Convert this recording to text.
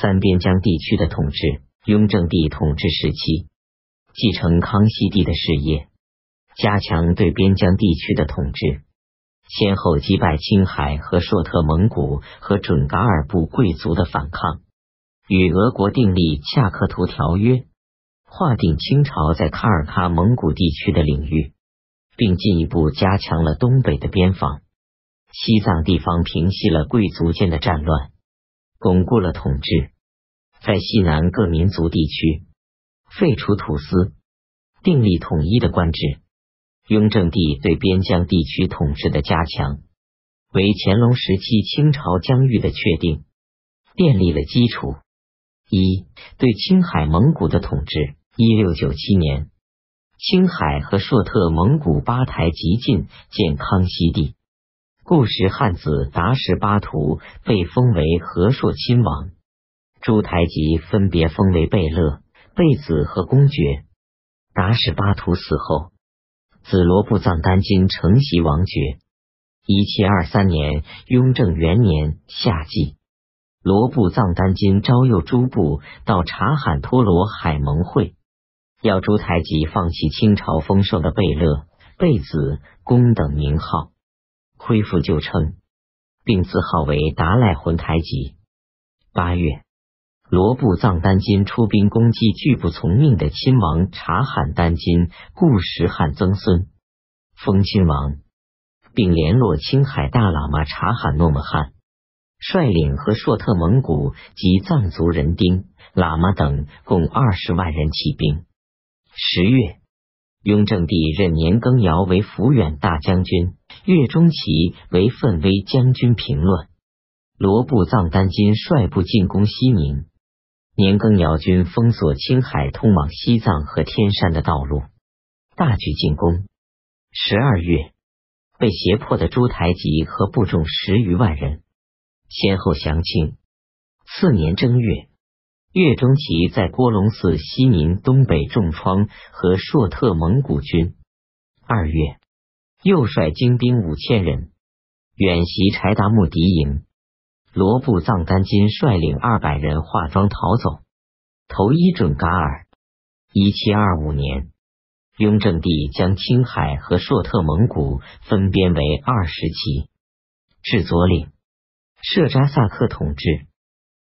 三边疆地区的统治。雍正帝统治时期，继承康熙帝的事业，加强对边疆地区的统治，先后击败青海和硕特蒙古和准噶尔部贵族的反抗，与俄国订立恰克图条约，划定清朝在卡尔喀蒙古地区的领域，并进一步加强了东北的边防。西藏地方平息了贵族间的战乱，巩固了统治。在西南各民族地区废除土司，订立统一的官制。雍正帝对边疆地区统治的加强，为乾隆时期清朝疆域的确定奠立了基础。一对青海蒙古的统治。一六九七年，青海和硕特蒙古八台集进见康熙帝。故时汉子达什巴图被封为和硕亲王，朱台吉分别封为贝勒、贝子和公爵。达什巴图死后，子罗布藏丹津承袭王爵。一七二三年，雍正元年夏季，罗布藏丹津招诱诸部到察罕托罗海盟会，要朱台吉放弃清朝封授的贝勒、贝子、公等名号。恢复旧称，并自号为达赖浑台吉。八月，罗布藏丹津出兵攻击拒不从命的亲王察罕丹津固什汗曾孙，封亲王，并联络青海大喇嘛察罕诺木汗，率领和硕特蒙古及藏族人丁、喇嘛等共二十万人起兵。十月。雍正帝任年羹尧为抚远大将军，岳钟琪为奋威将军。平乱，罗布藏丹津率部进攻西宁，年羹尧军封锁青海通往西藏和天山的道路，大举进攻。十二月，被胁迫的朱台吉和部众十余万人先后降清。次年正月。岳钟琪在郭龙寺西宁东北重创和硕特蒙古军。二月，又率精兵五千人远袭柴达木敌营。罗布藏丹津率领二百人化妆逃走，投依准噶尔。一七二五年，雍正帝将青海和硕特蒙古分编为二十旗，至左领，设扎萨克统治。